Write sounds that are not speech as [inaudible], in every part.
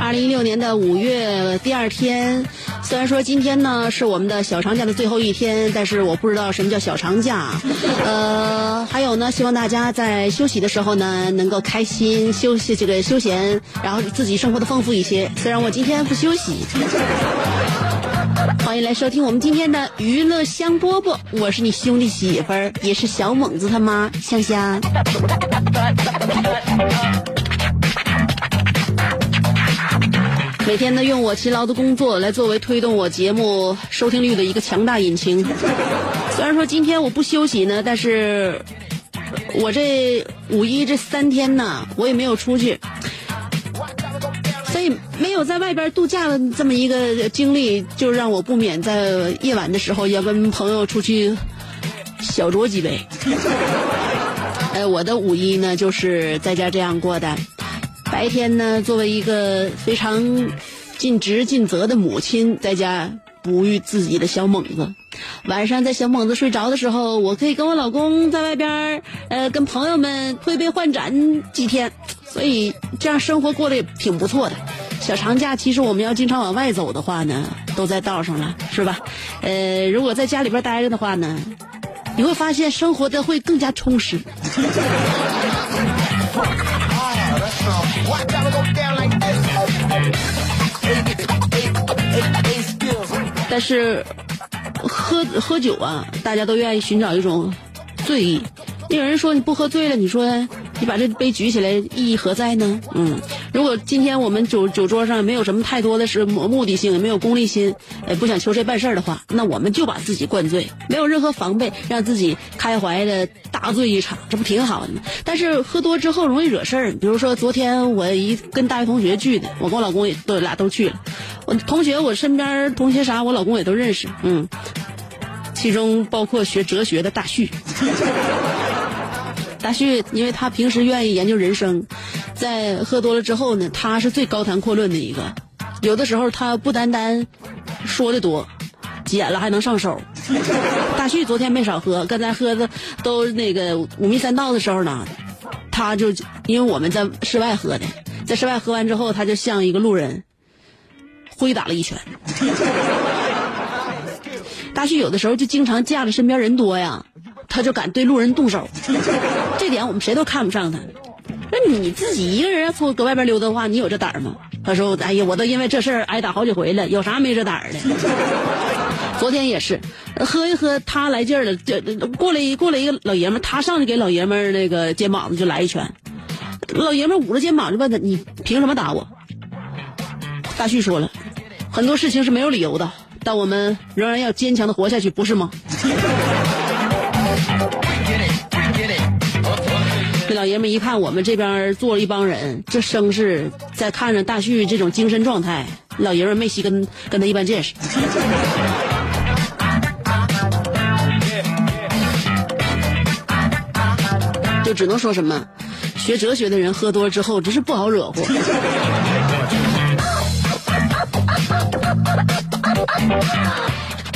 二零一六年的五月第二天。虽然说今天呢是我们的小长假的最后一天，但是我不知道什么叫小长假。呃，还有呢，希望大家在休息的时候呢，能够开心休息，这个休闲，然后自己生活的丰富一些。虽然我今天不休息。欢迎来收听我们今天的娱乐香饽饽，我是你兄弟媳妇儿，也是小猛子他妈香香。每天呢，用我勤劳的工作来作为推动我节目收听率的一个强大引擎。虽然说今天我不休息呢，但是我这五一这三天呢，我也没有出去，所以没有在外边度假的这么一个经历，就让我不免在夜晚的时候要跟朋友出去小酌几杯。哎，我的五一呢，就是在家这样过的。白天呢，作为一个非常尽职尽责的母亲，在家哺育自己的小猛子。晚上在小猛子睡着的时候，我可以跟我老公在外边儿，呃，跟朋友们推杯换盏几天，所以这样生活过得也挺不错的。小长假其实我们要经常往外走的话呢，都在道上了，是吧？呃，如果在家里边待着的话呢，你会发现生活的会更加充实。但是喝喝酒啊，大家都愿意寻找一种醉意。那有人说你不喝醉了，你说你把这杯举起来意义何在呢？嗯，如果今天我们酒酒桌上没有什么太多的是目的性，也没有功利心，呃，不想求谁办事儿的话，那我们就把自己灌醉，没有任何防备，让自己开怀的大醉一场，这不挺好的吗？但是喝多之后容易惹事儿，比如说昨天我一跟大学同学聚的，我跟我老公也都俩都去了，我同学我身边同学啥我老公也都认识，嗯，其中包括学哲学的大旭。大旭，因为他平时愿意研究人生，在喝多了之后呢，他是最高谈阔论的一个。有的时候他不单单说的多，捡了还能上手。大旭昨天没少喝，刚才喝的都那个五迷三道的时候呢，他就因为我们在室外喝的，在室外喝完之后，他就像一个路人挥打了一拳。大旭有的时候就经常架着身边人多呀，他就敢对路人动手，点我们谁都看不上他。那你自己一个人要出搁外边溜达的话，你有这胆儿吗？他说：“哎呀，我都因为这事儿挨打好几回了，有啥没这胆儿的？” [laughs] 昨天也是，喝一喝，他来劲儿了，这过来一过来一个老爷们儿，他上去给老爷们儿那个肩膀子就来一拳，老爷们儿捂着肩膀就问他：“你凭什么打我？”大旭说了，很多事情是没有理由的，但我们仍然要坚强的活下去，不是吗？[laughs] 老爷们一看我们这边坐了一帮人，这声势，再看着大旭这种精神状态，老爷们没稀跟跟他一般见识。[laughs] 就只能说什么，学哲学的人喝多了之后真是不好惹乎。[laughs]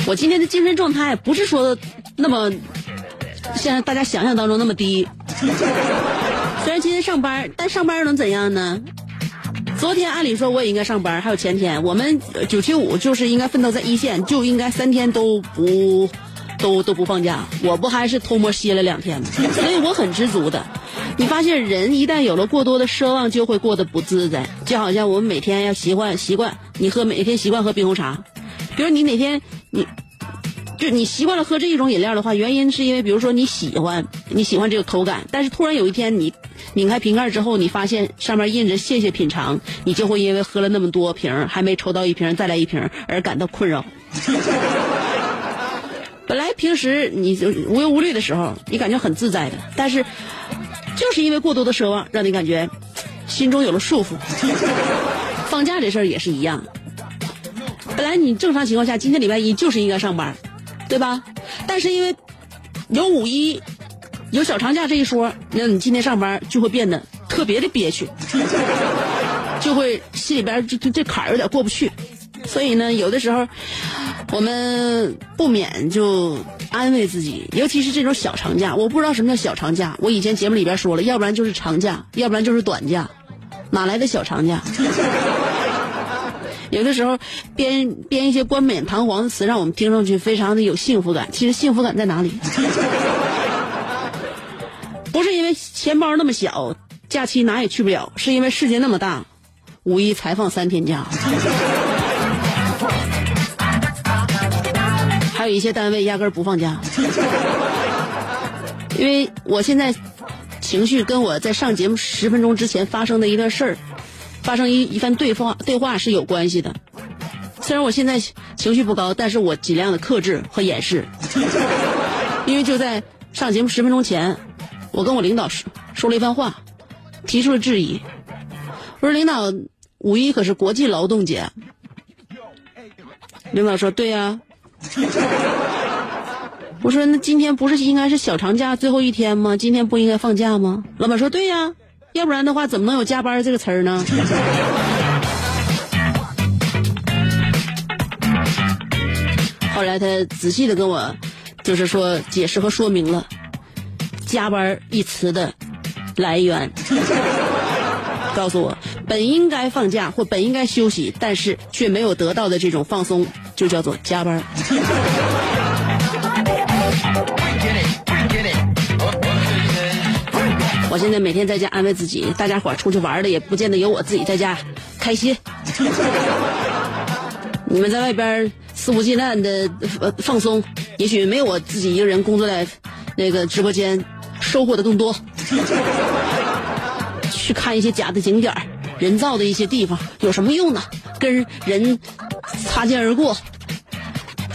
我今天的精神状态不是说那么像大家想象当中那么低。[laughs] 虽然今天上班，但上班能怎样呢？昨天按理说我也应该上班，还有前天，我们九七五就是应该奋斗在一线，就应该三天都不都都不放假。我不还是偷摸歇了两天吗？[laughs] 所以我很知足的。你发现人一旦有了过多的奢望，就会过得不自在。就好像我们每天要习惯习惯，你喝每天习惯喝冰红茶，比如你哪天你。就你习惯了喝这一种饮料的话，原因是因为，比如说你喜欢你喜欢这个口感，但是突然有一天你拧开瓶盖之后，你发现上面印着“谢谢品尝”，你就会因为喝了那么多瓶还没抽到一瓶再来一瓶而感到困扰。[laughs] 本来平时你无忧无虑的时候，你感觉很自在的，但是就是因为过多的奢望，让你感觉心中有了束缚。[laughs] 放假这事儿也是一样，本来你正常情况下今天礼拜一就是应该上班。对吧？但是因为有五一、有小长假这一说，那你今天上班就会变得特别的憋屈，[laughs] 就会心里边这这坎儿有点过不去。所以呢，有的时候我们不免就安慰自己，尤其是这种小长假。我不知道什么叫小长假，我以前节目里边说了，要不然就是长假，要不然就是短假，哪来的小长假？有的时候编编一些冠冕堂皇的词，让我们听上去非常的有幸福感。其实幸福感在哪里？[laughs] 不是因为钱包那么小，假期哪也去不了，是因为世界那么大，五一才放三天假。还有一些单位压根不放假，因为我现在情绪跟我在上节目十分钟之前发生的一段事儿。发生一一番对话对话是有关系的，虽然我现在情绪不高，但是我尽量的克制和掩饰，[laughs] 因为就在上节目十分钟前，我跟我领导说说了一番话，提出了质疑。我说领导，五一可是国际劳动节。领导说对呀。我说那今天不是应该是小长假最后一天吗？今天不应该放假吗？老板说对呀。要不然的话，怎么能有加班这个词儿呢？[laughs] 后来他仔细的跟我，就是说解释和说明了“加班”一词的来源，告诉我本应该放假或本应该休息，但是却没有得到的这种放松，就叫做加班。我现在每天在家安慰自己，大家伙出去玩的也不见得有我自己在家开心。[laughs] 你们在外边肆无忌惮的放松，也许没有我自己一个人工作在那个直播间收获的更多。去看一些假的景点人造的一些地方有什么用呢？跟人擦肩而过，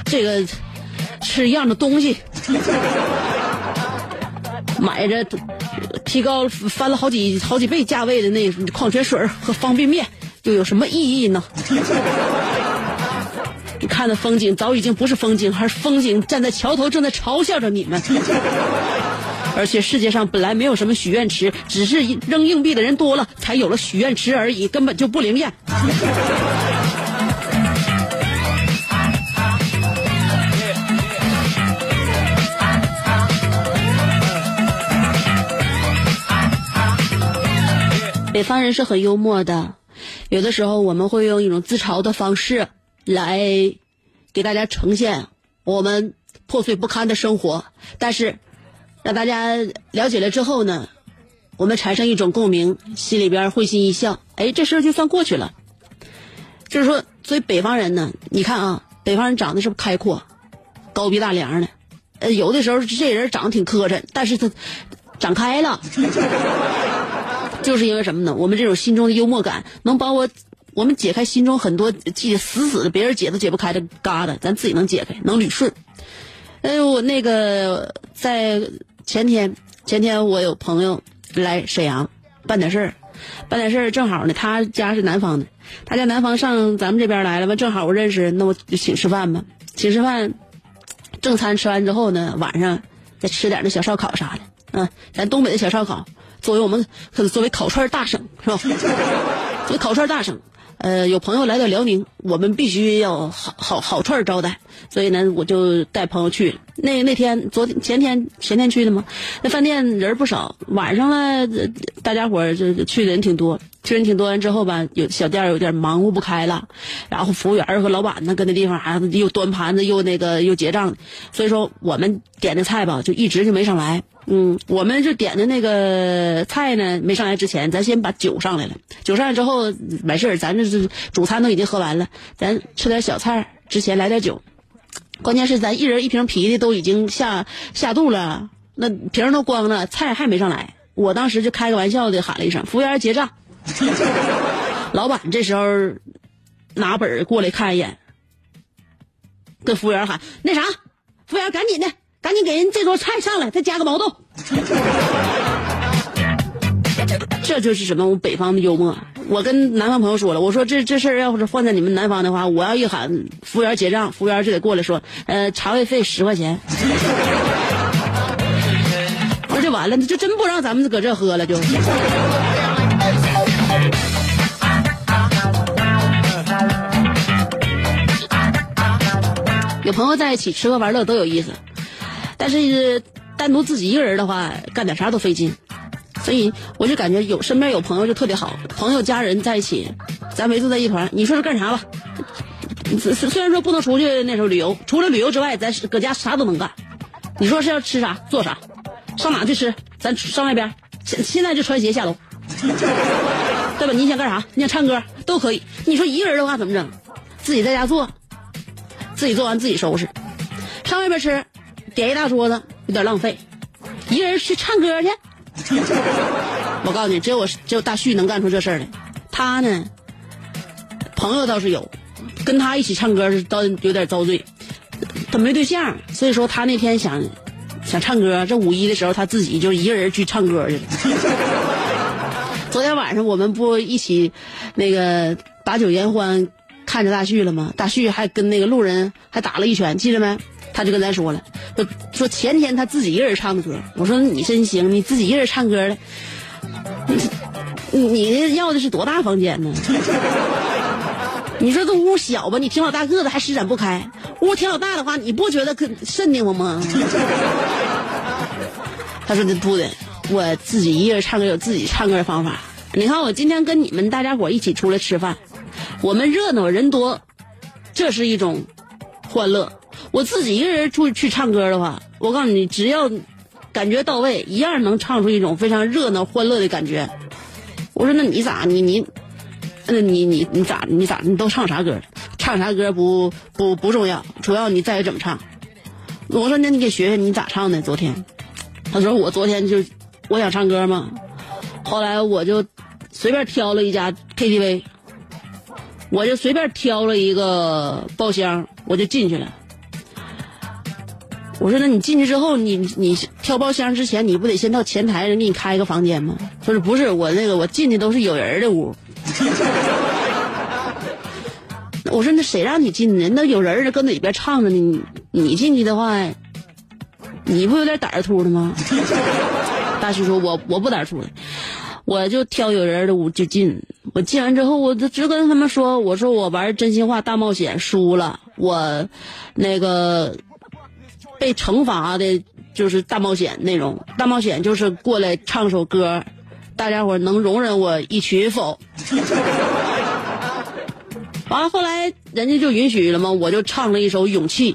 这个吃一样的东西，[laughs] 买着。提高翻了好几好几倍价位的那矿泉水和方便面，又有什么意义呢？[laughs] 你看的风景早已经不是风景，而是风景站在桥头正在嘲笑着你们。[laughs] 而且世界上本来没有什么许愿池，只是扔硬币的人多了，才有了许愿池而已，根本就不灵验。北方人是很幽默的，有的时候我们会用一种自嘲的方式来给大家呈现我们破碎不堪的生活，但是让大家了解了之后呢，我们产生一种共鸣，心里边会心一笑，哎，这事儿就算过去了。就是说，作为北方人呢，你看啊，北方人长得是不开阔，高鼻大梁的，呃，有的时候这人长得挺磕碜，但是他长开了。就是因为什么呢？我们这种心中的幽默感，能帮我我们解开心中很多系得死死的、别人解都解不开的疙瘩，咱自己能解开，能捋顺。哎呦，我那个在前天，前天我有朋友来沈阳办点事儿，办点事儿正好呢，他家是南方的，他家南方上咱们这边来了吧，正好我认识，那我就请吃饭吧，请吃饭，正餐吃完之后呢，晚上再吃点那小烧烤啥的，嗯，咱东北的小烧烤。作为我们可作为烤串大省是吧？作为烤串大省，呃，有朋友来到辽宁，我们必须要好好好串招待，所以呢，我就带朋友去。那那天昨天前天前天去的嘛，那饭店人不少，晚上了，大家伙儿这去的人挺多，去人挺多。完之后吧，有小店有点忙活不开了，然后服务员和老板呢，跟那地方还又端盘子又那个又结账，所以说我们点的菜吧，就一直就没上来。嗯，我们就点的那个菜呢，没上来之前，咱先把酒上来了。酒上来之后，完事儿，咱这是主餐都已经喝完了，咱吃点小菜，之前来点酒。关键是咱一人一瓶啤的都已经下下肚了，那瓶都光了，菜还没上来。我当时就开个玩笑的喊了一声：“服务员结账。[laughs] ”老板这时候拿本过来看一眼，跟服务员喊：“那啥，服务员赶紧的。”赶紧给人这桌菜上来，再加个毛豆。这就是什么？我北方的幽默。我跟南方朋友说了，我说这这事儿要是换在你们南方的话，我要一喊服务员结账，服务员就得过来说，呃，茶位费十块钱。[laughs] 那就完了，就真不让咱们搁这喝了就。有朋友在一起吃喝玩乐都有意思。但是单独自己一个人的话，干点啥都费劲，所以我就感觉有身边有朋友就特别好，朋友家人在一起，咱围坐在一团，你说是干啥吧？虽虽然说不能出去那时候旅游，除了旅游之外，咱搁家啥都能干。你说是要吃啥做啥，上哪去吃？咱上外边，现现在就穿鞋下楼，对吧？你想干啥？你想唱歌都可以。你说一个人的话怎么整？自己在家做，自己做完自己收拾，上外边吃。点一大桌子有点浪费，一个人去唱歌去。[laughs] 我告诉你，只有我只有大旭能干出这事儿来。他呢，朋友倒是有，跟他一起唱歌是倒有点遭罪。他没对象，所以说他那天想想唱歌。这五一的时候，他自己就一个人去唱歌去了。[laughs] 昨天晚上我们不一起那个把酒言欢，看着大旭了吗？大旭还跟那个路人还打了一拳，记得没？他就跟咱说了，说说前天他自己一个人唱的歌。我说你真行，你自己一个人唱歌的，[laughs] 你你要的是多大房间呢？你说这屋小吧，你挺老大个子还施展不开；屋挺老大的话，你不觉得可瘆得慌吗？他说的不的，我自己一个人唱歌有自己唱歌的方法。你看我今天跟你们大家伙一起出来吃饭，我们热闹人多，这是一种欢乐。我自己一个人出去唱歌的话，我告诉你，只要感觉到位，一样能唱出一种非常热闹欢乐的感觉。我说那你咋你你，那你你你咋你咋你都唱啥歌？唱啥歌不不不重要，主要你在于怎么唱。我说那你给学学你咋唱的？昨天，他说我昨天就我想唱歌嘛，后来我就随便挑了一家 KTV，我就随便挑了一个包厢，我就进去了。我说，那你进去之后，你你挑包厢之前，你不得先到前台人给你开一个房间吗？他说不是，我那个我进去都是有人的屋。[laughs] 我说那谁让你进的？那有人搁哪边唱着呢？你你进去的话，你不有点胆儿突的吗？[laughs] 大旭说，我我不胆儿突的，我就挑有人的屋就进。我进完之后，我就直跟他们说，我说我玩真心话大冒险输了，我那个。被惩罚的就是大冒险内容，大冒险就是过来唱首歌，大家伙能容忍我一曲否？完了后来人家就允许了吗？我就唱了一首《勇气》，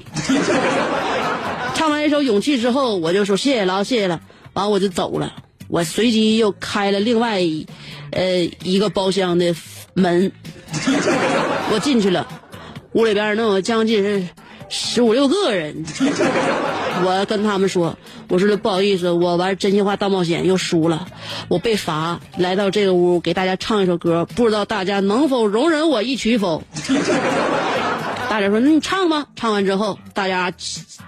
唱完一首《勇气》之后，我就说谢谢了，谢谢了。完了我就走了，我随即又开了另外一呃一个包厢的门，[laughs] 我进去了，屋里边能有将近是。十五六个人，[laughs] 我跟他们说：“我说不好意思，我玩真心话大冒险又输了，我被罚来到这个屋给大家唱一首歌，不知道大家能否容忍我一曲否？” [laughs] 大家说：“那你唱吧。”唱完之后，大家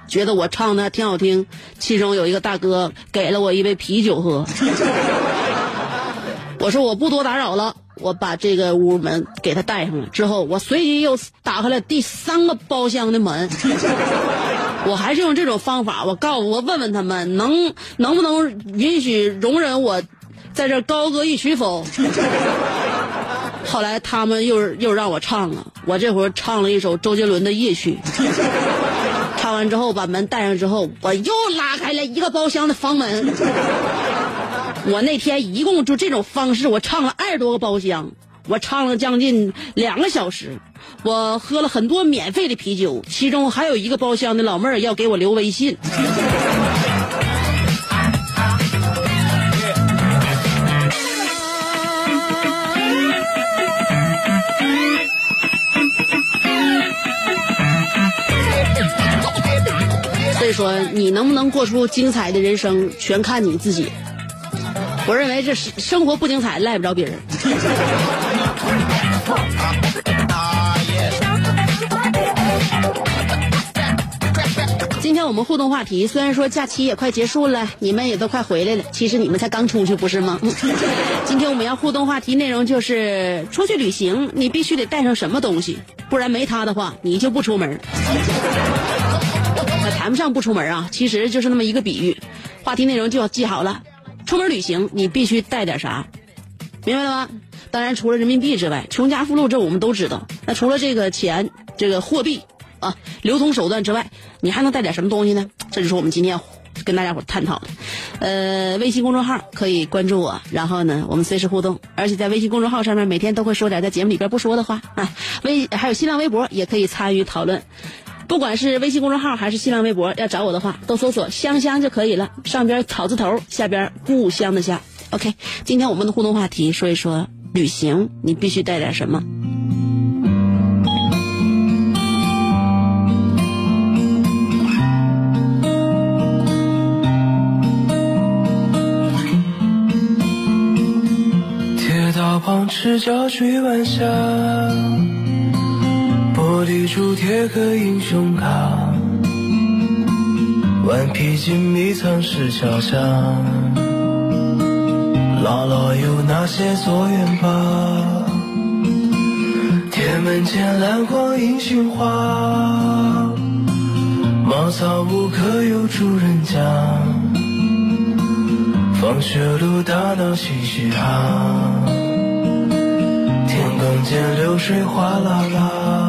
觉得我唱的挺好听，其中有一个大哥给了我一杯啤酒喝。[laughs] 我说：“我不多打扰了。”我把这个屋门给他带上了之后，我随即又打开了第三个包厢的门。我还是用这种方法，我告诉我问问他们能能不能允许容忍我在这高歌一曲否？后来他们又又让我唱了，我这会儿唱了一首周杰伦的《夜曲》。唱完之后，把门带上之后，我又拉开了一个包厢的房门。我那天一共就这种方式，我唱了二十多个包厢，我唱了将近两个小时，我喝了很多免费的啤酒，其中还有一个包厢的老妹儿要给我留微信。所以说，你能不能过出精彩的人生，全看你自己。我认为这是生活不精彩，赖不着别人。[laughs] 今天我们互动话题，虽然说假期也快结束了，你们也都快回来了，其实你们才刚出去，不是吗？[laughs] 今天我们要互动话题内容就是出去旅行，你必须得带上什么东西，不然没它的话，你就不出门。[laughs] 那谈不上不出门啊，其实就是那么一个比喻。话题内容就要记好了，出门旅行你必须带点啥，明白了吗？当然，除了人民币之外，穷家富路这我们都知道。那除了这个钱，这个货币啊，流通手段之外，你还能带点什么东西呢？这就是我们今天要跟大家伙探讨的。呃，微信公众号可以关注我，然后呢，我们随时互动。而且在微信公众号上面，每天都会说点在节目里边不说的话啊。微还有新浪微博也可以参与讨论。不管是微信公众号还是新浪微博，要找我的话，都搜索“香香”就可以了。上边草字头，下边故乡的乡。OK，今天我们的互动话题说一说旅行，你必须带点什么？铁道旁赤脚追晚霞，玻璃珠贴个英雄卡，顽皮筋迷藏石桥下，姥姥有那些作业吧？铁门前蓝光映杏花，茅草屋可有住人家？放学路打闹嘻嘻哈，天空间流水哗啦啦，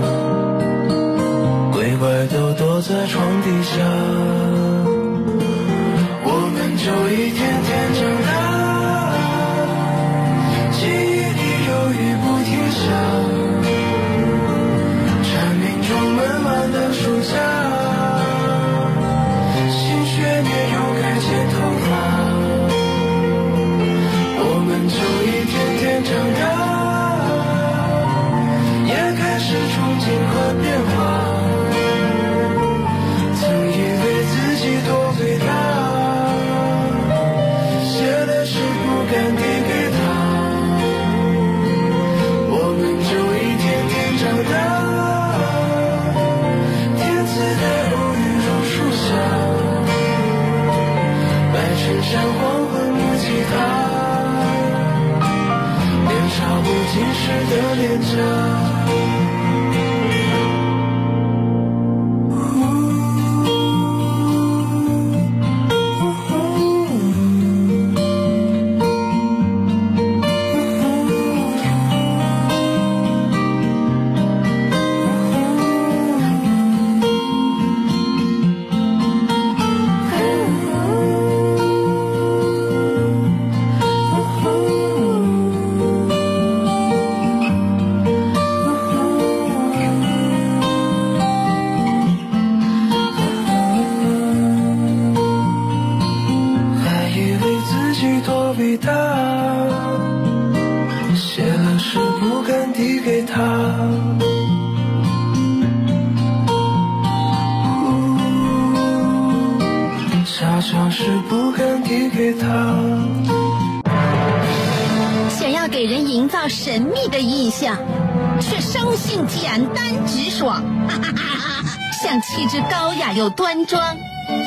在床底下，我们就一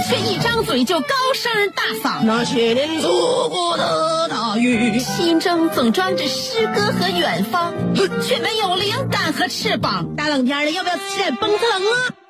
却一张嘴就高声大嗓。那些年错过的大雨，心中总装着诗歌和远方，却没有灵感和翅膀。大冷天的，要不要起来蹦跶啊？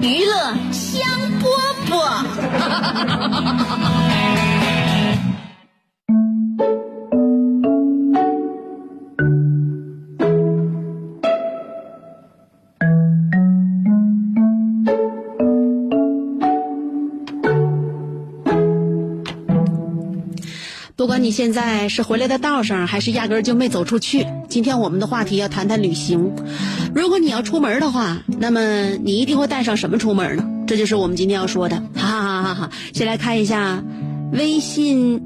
娱乐香饽饽。不管你现在是回来的道上，还是压根儿就没走出去，今天我们的话题要谈谈旅行。如果你要出门的话，那么你一定会带上什么出门呢？这就是我们今天要说的。哈哈哈哈哈！先来看一下微信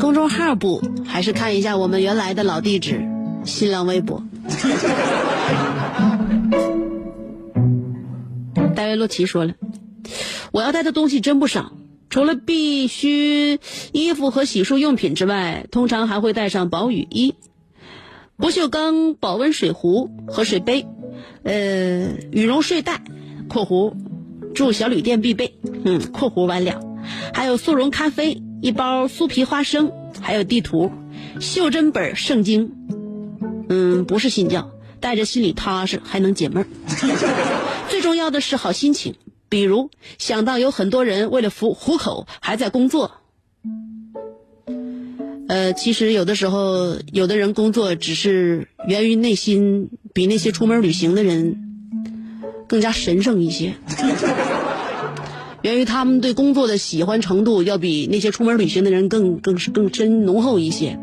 公众号不，还是看一下我们原来的老地址新浪微博。[laughs] 戴维洛奇说了，我要带的东西真不少。除了必须衣服和洗漱用品之外，通常还会带上薄雨衣、不锈钢保温水壶和水杯，呃，羽绒睡袋（括弧住小旅店必备），嗯，括弧完了，还有速溶咖啡、一包酥皮花生，还有地图、袖珍本圣经，嗯，不是信教，带着心里踏实，还能解闷儿。[laughs] 最重要的是好心情。比如想到有很多人为了糊糊口还在工作，呃，其实有的时候，有的人工作只是源于内心比那些出门旅行的人更加神圣一些，源于他们对工作的喜欢程度要比那些出门旅行的人更更更深浓厚一些，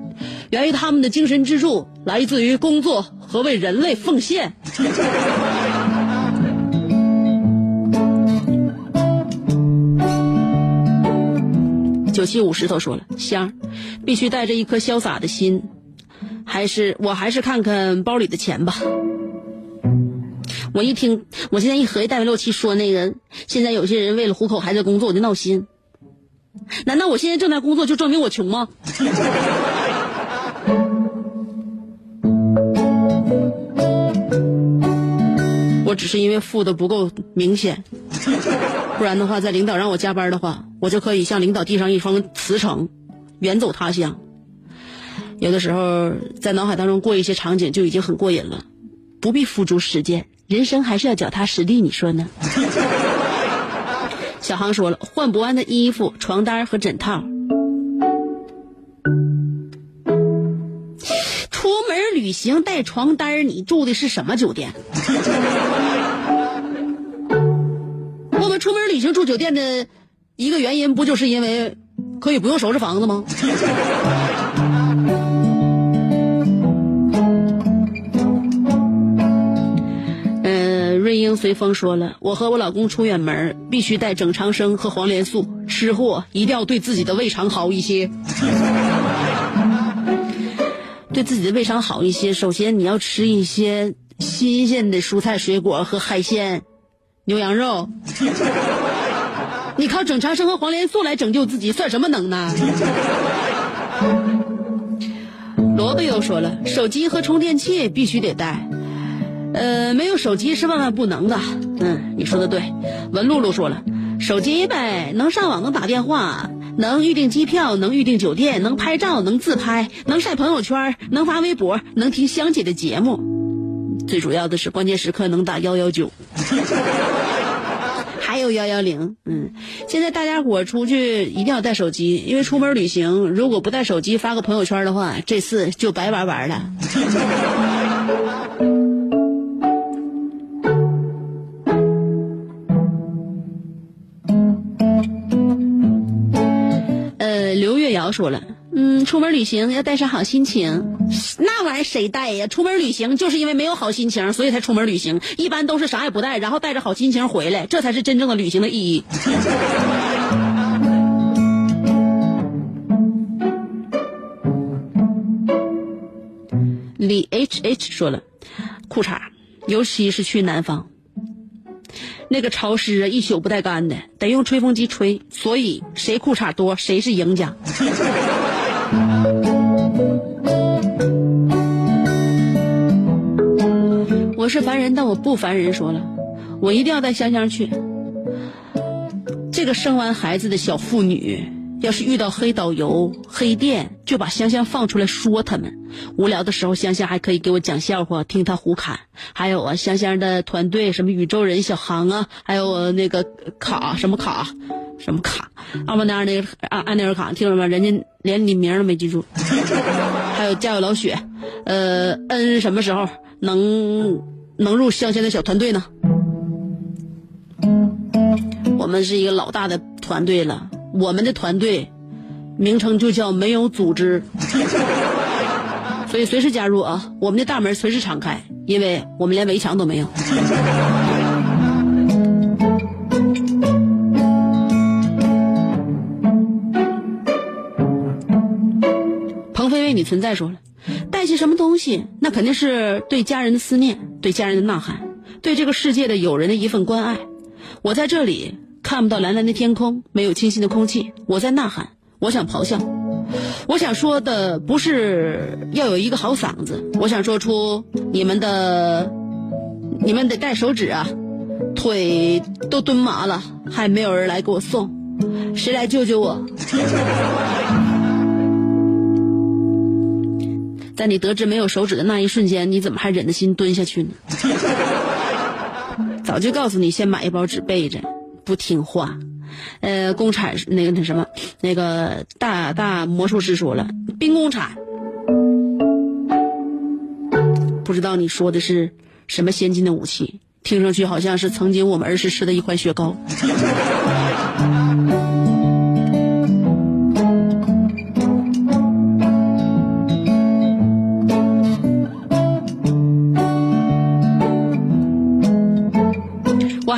源于他们的精神支柱来自于工作和为人类奉献。九七五石头说了，香儿必须带着一颗潇洒的心，还是我还是看看包里的钱吧。我一听，我现在一合计，戴维洛奇说那个，现在有些人为了糊口还在工作，我就闹心。难道我现在正在工作就证明我穷吗？[laughs] 我只是因为富的不够明显。[laughs] 不然的话，在领导让我加班的话，我就可以向领导递上一封辞呈，远走他乡。有的时候在脑海当中过一些场景就已经很过瘾了，不必付诸实践，人生还是要脚踏实地，你说呢？[laughs] 小航说了，换不完的衣服、床单和枕套。出门旅行带床单，你住的是什么酒店？我们出门旅行住酒店的一个原因，不就是因为可以不用收拾房子吗？嗯，[laughs] 瑞英随风说了，我和我老公出远门必须带整肠生和黄连素，吃货一定要对自己的胃肠好一些。[laughs] 对自己的胃肠好一些，首先你要吃一些新鲜的蔬菜、水果和海鲜。牛羊肉，[laughs] 你靠整肠生和黄连素来拯救自己，算什么能耐？[laughs] 萝卜又说了，手机和充电器必须得带，呃，没有手机是万万不能的。嗯，你说的对。文露露说了，手机呗，能上网，能打电话，能预订机票，能预订酒店，能拍照，能自拍，能晒朋友圈，能发微博，能听香姐的节目。最主要的是，关键时刻能打幺幺九。[laughs] 幺幺零，嗯，现在大家伙出去一定要带手机，因为出门旅行如果不带手机发个朋友圈的话，这次就白玩玩了。[laughs] 呃，刘月瑶说了。嗯，出门旅行要带上好心情，那玩意儿谁带呀？出门旅行就是因为没有好心情，所以才出门旅行。一般都是啥也不带，然后带着好心情回来，这才是真正的旅行的意义。[laughs] 李 H H 说了，裤衩，尤其是去南方，那个潮湿啊，一宿不带干的，得用吹风机吹，所以谁裤衩多谁是赢家。我是凡人，但我不烦人。说了，我一定要带香香去。这个生完孩子的小妇女，要是遇到黑导游、黑店，就把香香放出来说他们。无聊的时候，香香还可以给我讲笑话，听他胡侃。还有啊，香香的团队，什么宇宙人小航啊，还有那个卡什么卡，什么卡，阿曼达那个安安内尔卡，听着吗？人家连你名都没记住。[laughs] 还有加油老雪，呃，恩什么时候能能入香香的小团队呢？我们是一个老大的团队了，我们的团队名称就叫没有组织。[laughs] 所以随时加入啊！我们的大门随时敞开，因为我们连围墙都没有。鹏飞为你存在说了，带些什么东西？那肯定是对家人的思念，对家人的呐喊，对这个世界的友人的一份关爱。我在这里看不到蓝蓝的天空，没有清新的空气，我在呐喊，我想咆哮。我想说的不是要有一个好嗓子，我想说出你们的，你们得带手指啊，腿都蹲麻了，还没有人来给我送，谁来救救我？在你得知没有手指的那一瞬间，你怎么还忍得心蹲下去呢？[laughs] 早就告诉你先买一包纸备着，不听话。呃，工厂那个那什么，那个大大魔术师说了，兵工厂，不知道你说的是什么先进的武器，听上去好像是曾经我们儿时吃的一块雪糕。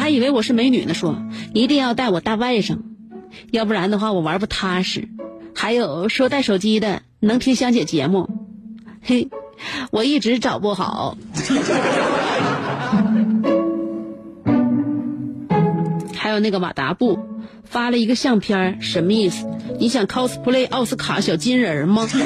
还以为我是美女呢，说一定要带我大外甥，要不然的话我玩不踏实。还有说带手机的能听香姐节目，嘿，我一直找不好。[laughs] 还有那个马达布发了一个相片，什么意思？你想 cosplay 奥斯卡小金人吗？[laughs]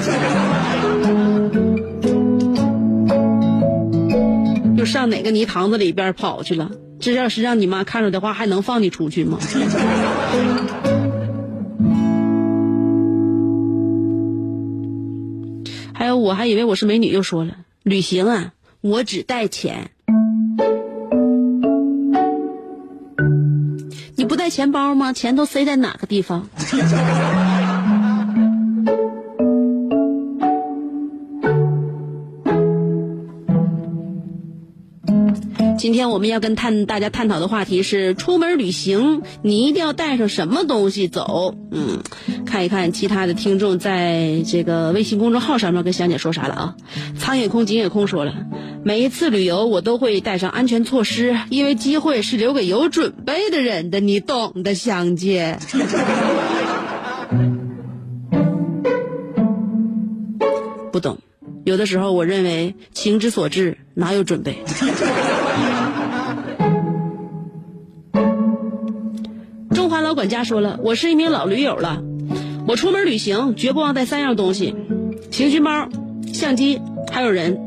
又上哪个泥塘子里边跑去了？这要是让你妈看着的话，还能放你出去吗？[laughs] 还有，我还以为我是美女，又说了，旅行啊，我只带钱。你不带钱包吗？钱都塞在哪个地方？今天我们要跟探大家探讨的话题是：出门旅行，你一定要带上什么东西走？嗯，看一看其他的听众在这个微信公众号上面跟香姐说啥了啊？苍野空、景野空说了，每一次旅游我都会带上安全措施，因为机会是留给有准备的人的，你懂的，香姐。[laughs] 不懂，有的时候我认为情之所至，哪有准备？中华老管家说了，我是一名老驴友了，我出门旅行绝不忘带三样东西：情绪包、相机，还有人。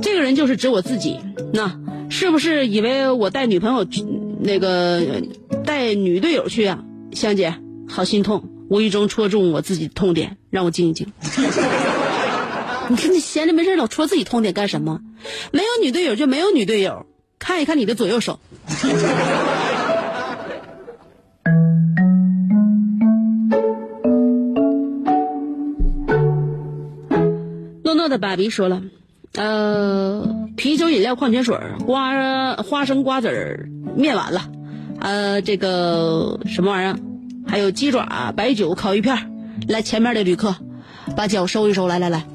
这个人就是指我自己。那是不是以为我带女朋友去，那个带女队友去啊？香姐，好心痛，无意中戳中我自己的痛点，让我静一静。[laughs] 你看你闲着没事老戳自己痛点干什么？没有女队友就没有女队友，看一看你的左右手。诺的爸比说了，呃，啤酒、饮料、矿泉水、瓜、花生、瓜子儿、面完了，呃，这个什么玩意儿？还有鸡爪、白酒、烤鱼片、来，前面的旅客，把脚收一收，来来来。[laughs]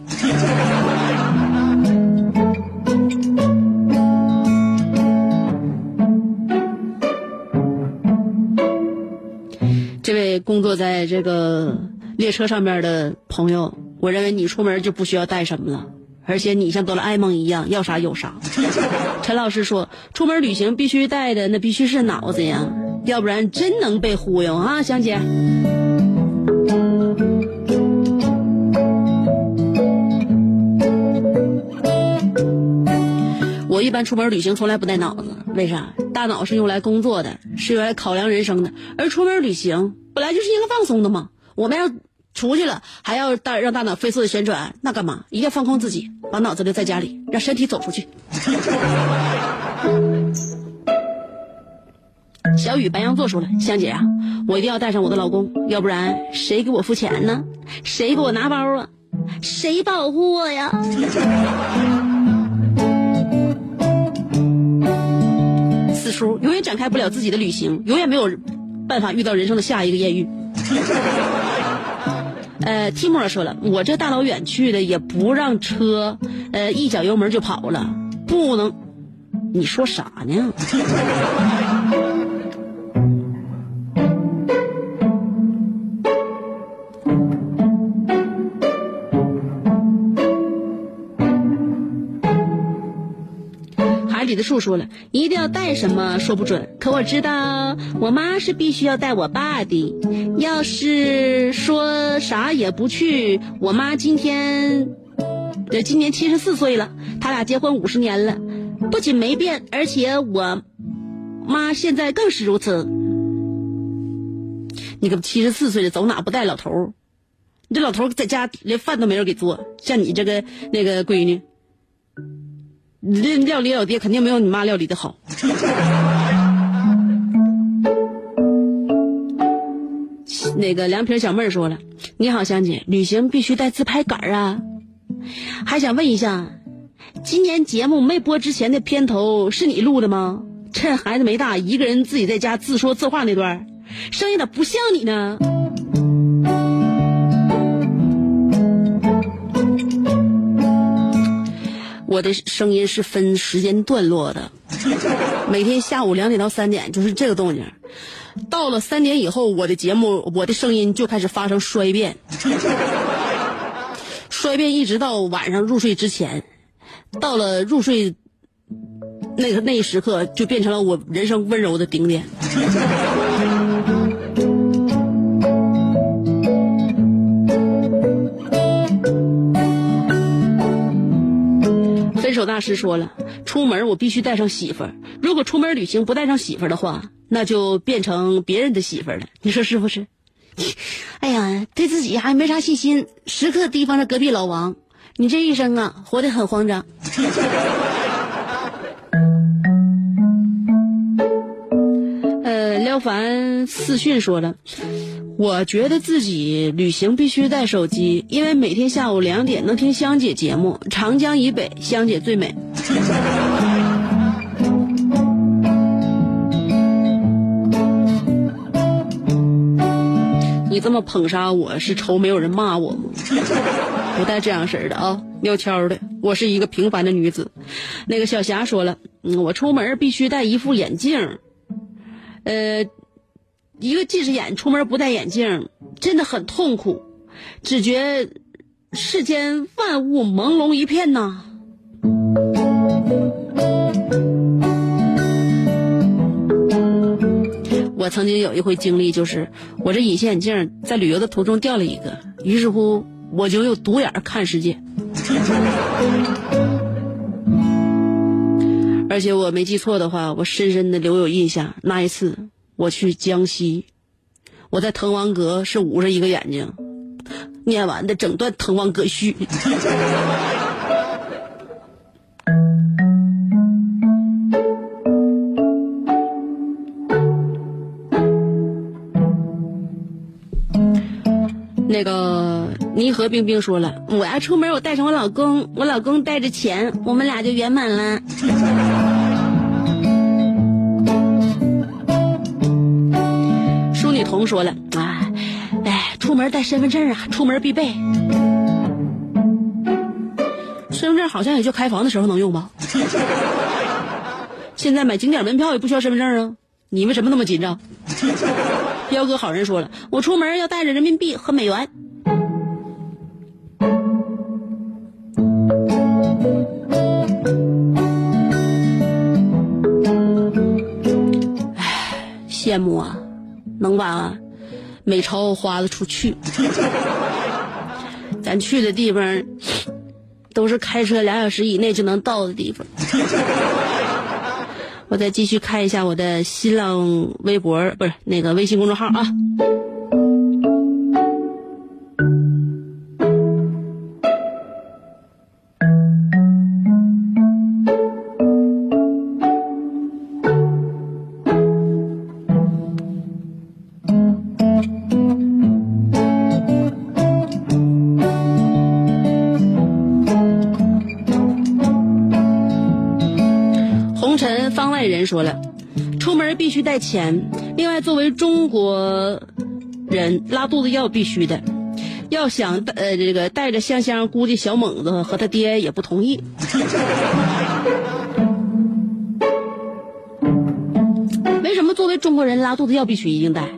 这位工作在这个列车上面的朋友，我认为你出门就不需要带什么了，而且你像哆啦 A 梦一样，要啥有啥。[laughs] 陈老师说，出门旅行必须带的那必须是脑子呀，要不然真能被忽悠啊，香姐。我一般出门旅行从来不带脑子，为啥？大脑是用来工作的，是用来考量人生的，而出门旅行本来就是应该放松的嘛。我们要出去了，还要大让大脑飞速的旋转，那干嘛？一定要放空自己，把脑子留在家里，让身体走出去。[laughs] 小雨白羊座说了，香姐啊，我一定要带上我的老公，要不然谁给我付钱呢？谁给我拿包啊？谁保护我呀？[laughs] 四叔永远展开不了自己的旅行，永远没有办法遇到人生的下一个艳遇。呃，提莫说了，我这大老远去的也不让车，呃，一脚油门就跑了，不能。你说啥呢？的树说了，一定要带什么说不准，可我知道我妈是必须要带我爸的。要是说啥也不去，我妈今天，呃，今年七十四岁了，他俩结婚五十年了，不仅没变，而且我妈现在更是如此。你个七十四岁的，走哪不带老头？你这老头在家连饭都没人给做，像你这个那个闺女。你这料理老爹肯定没有你妈料理的好。[laughs] 那个凉皮小妹儿说了：“你好，香姐，旅行必须带自拍杆啊。”还想问一下，今年节目没播之前的片头是你录的吗？趁孩子没大，一个人自己在家自说自话那段，声音咋不像你呢？我的声音是分时间段落的，[laughs] 每天下午两点到三点就是这个动静，到了三点以后，我的节目我的声音就开始发生衰变，[laughs] 衰变一直到晚上入睡之前，到了入睡那个那一时刻，就变成了我人生温柔的顶点。[laughs] 分手大师说了，出门我必须带上媳妇儿。如果出门旅行不带上媳妇儿的话，那就变成别人的媳妇儿了。你说是不是？哎呀，对自己还没啥信心，时刻提防着隔壁老王。你这一生啊，活得很慌张。[laughs] 呃，廖凡私讯说了，我觉得自己旅行必须带手机，因为每天下午两点能听香姐节目。长江以北，香姐最美。[laughs] 你这么捧杀我是愁没有人骂我吗？不带这样式的啊，撂挑的。我是一个平凡的女子。那个小霞说了，嗯，我出门必须带一副眼镜。呃，一个近视眼出门不戴眼镜真的很痛苦，只觉世间万物朦胧一片呐。我曾经有一回经历，就是我这隐形眼镜在旅游的途中掉了一个，于是乎我就用独眼看世界。而且我没记错的话，我深深的留有印象。那一次我去江西，我在滕王阁是捂着一个眼睛，念完的整段《滕王阁序》。[laughs] 那个泥和冰冰说了，我要出门，我带上我老公，我老公带着钱，我们俩就圆满了。童说了，哎，哎，出门带身份证啊，出门必备。身份证好像也就开房的时候能用吧？[laughs] 现在买景点门票也不需要身份证啊？你为什么那么紧张？彪哥好人说了，我出门要带着人民币和美元。唉，羡慕啊，能把美钞花得出去。咱去的地方都是开车俩小时以内就能到的地方。我再继续看一下我的新浪微博，不是那个微信公众号啊。外人说了，出门必须带钱。另外，作为中国人，拉肚子药必须的。要想呃这个带着香香，估计小猛子和他爹也不同意。[laughs] 为什么作为中国人拉肚子药必须一定带？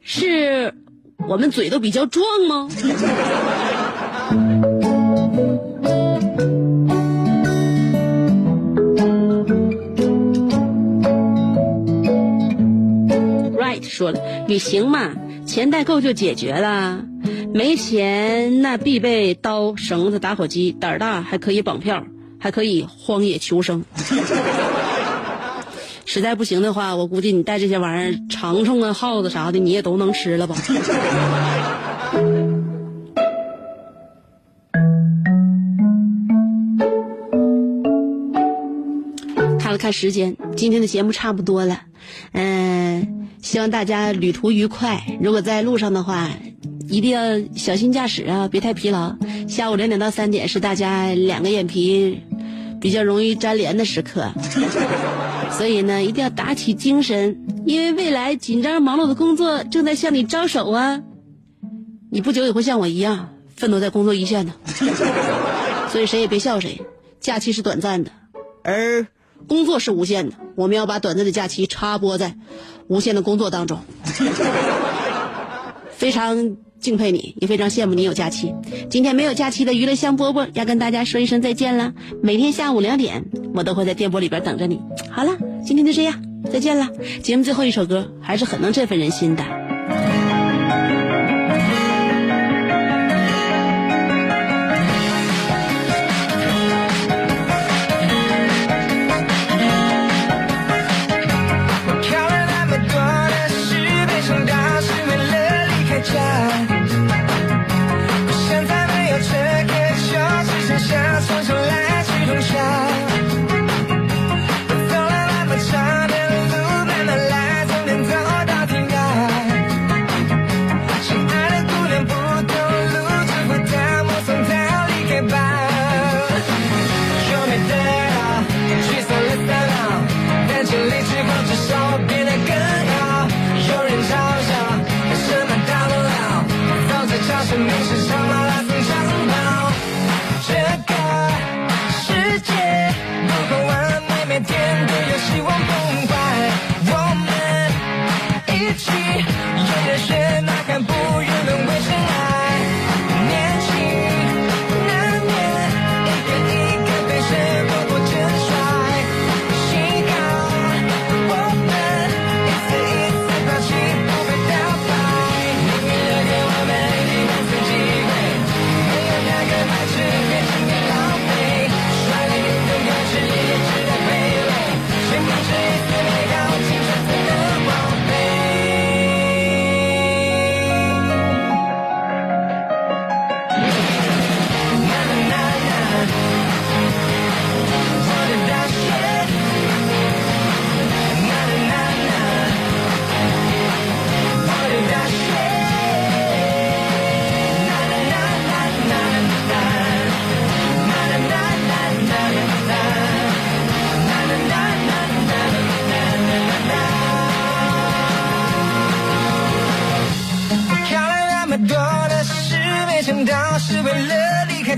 是我们嘴都比较壮吗说了，旅行嘛，钱带够就解决了，没钱那必备刀、绳子、打火机，胆儿大还可以绑票，还可以荒野求生。[laughs] 实在不行的话，我估计你带这些玩意儿，长虫啊、耗子啥的，你也都能吃了吧？看时间，今天的节目差不多了，嗯、希望大家旅途愉快。如果在路上的话，一定要小心驾驶啊，别太疲劳。下午两点到三点是大家两个眼皮比较容易粘连的时刻，[laughs] 所以呢，一定要打起精神，因为未来紧张忙碌的工作正在向你招手啊！你不久也会像我一样奋斗在工作一线的，[laughs] 所以谁也别笑谁。假期是短暂的，而工作是无限的。我们要把短暂的假期插播在无限的工作当中。[laughs] 非常敬佩你，也非常羡慕你有假期。今天没有假期的娱乐香饽饽要跟大家说一声再见了。每天下午两点，我都会在电波里边等着你。好了，今天就这样，再见了。节目最后一首歌还是很能振奋人心的。Nation.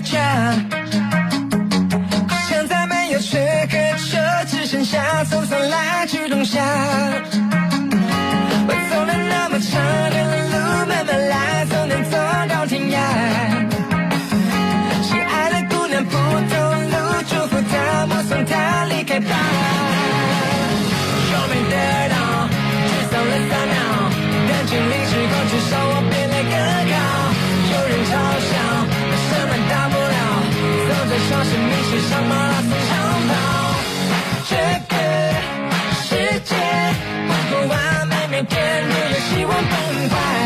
家，现在没有车和车，只剩下匆匆来去冬夏。我走了那么长的路，慢慢来，总能走到天涯。亲爱的姑娘不同路，祝福她，目送她离开吧。什么拉松长跑这个世界不够完美每天都有希望崩坏。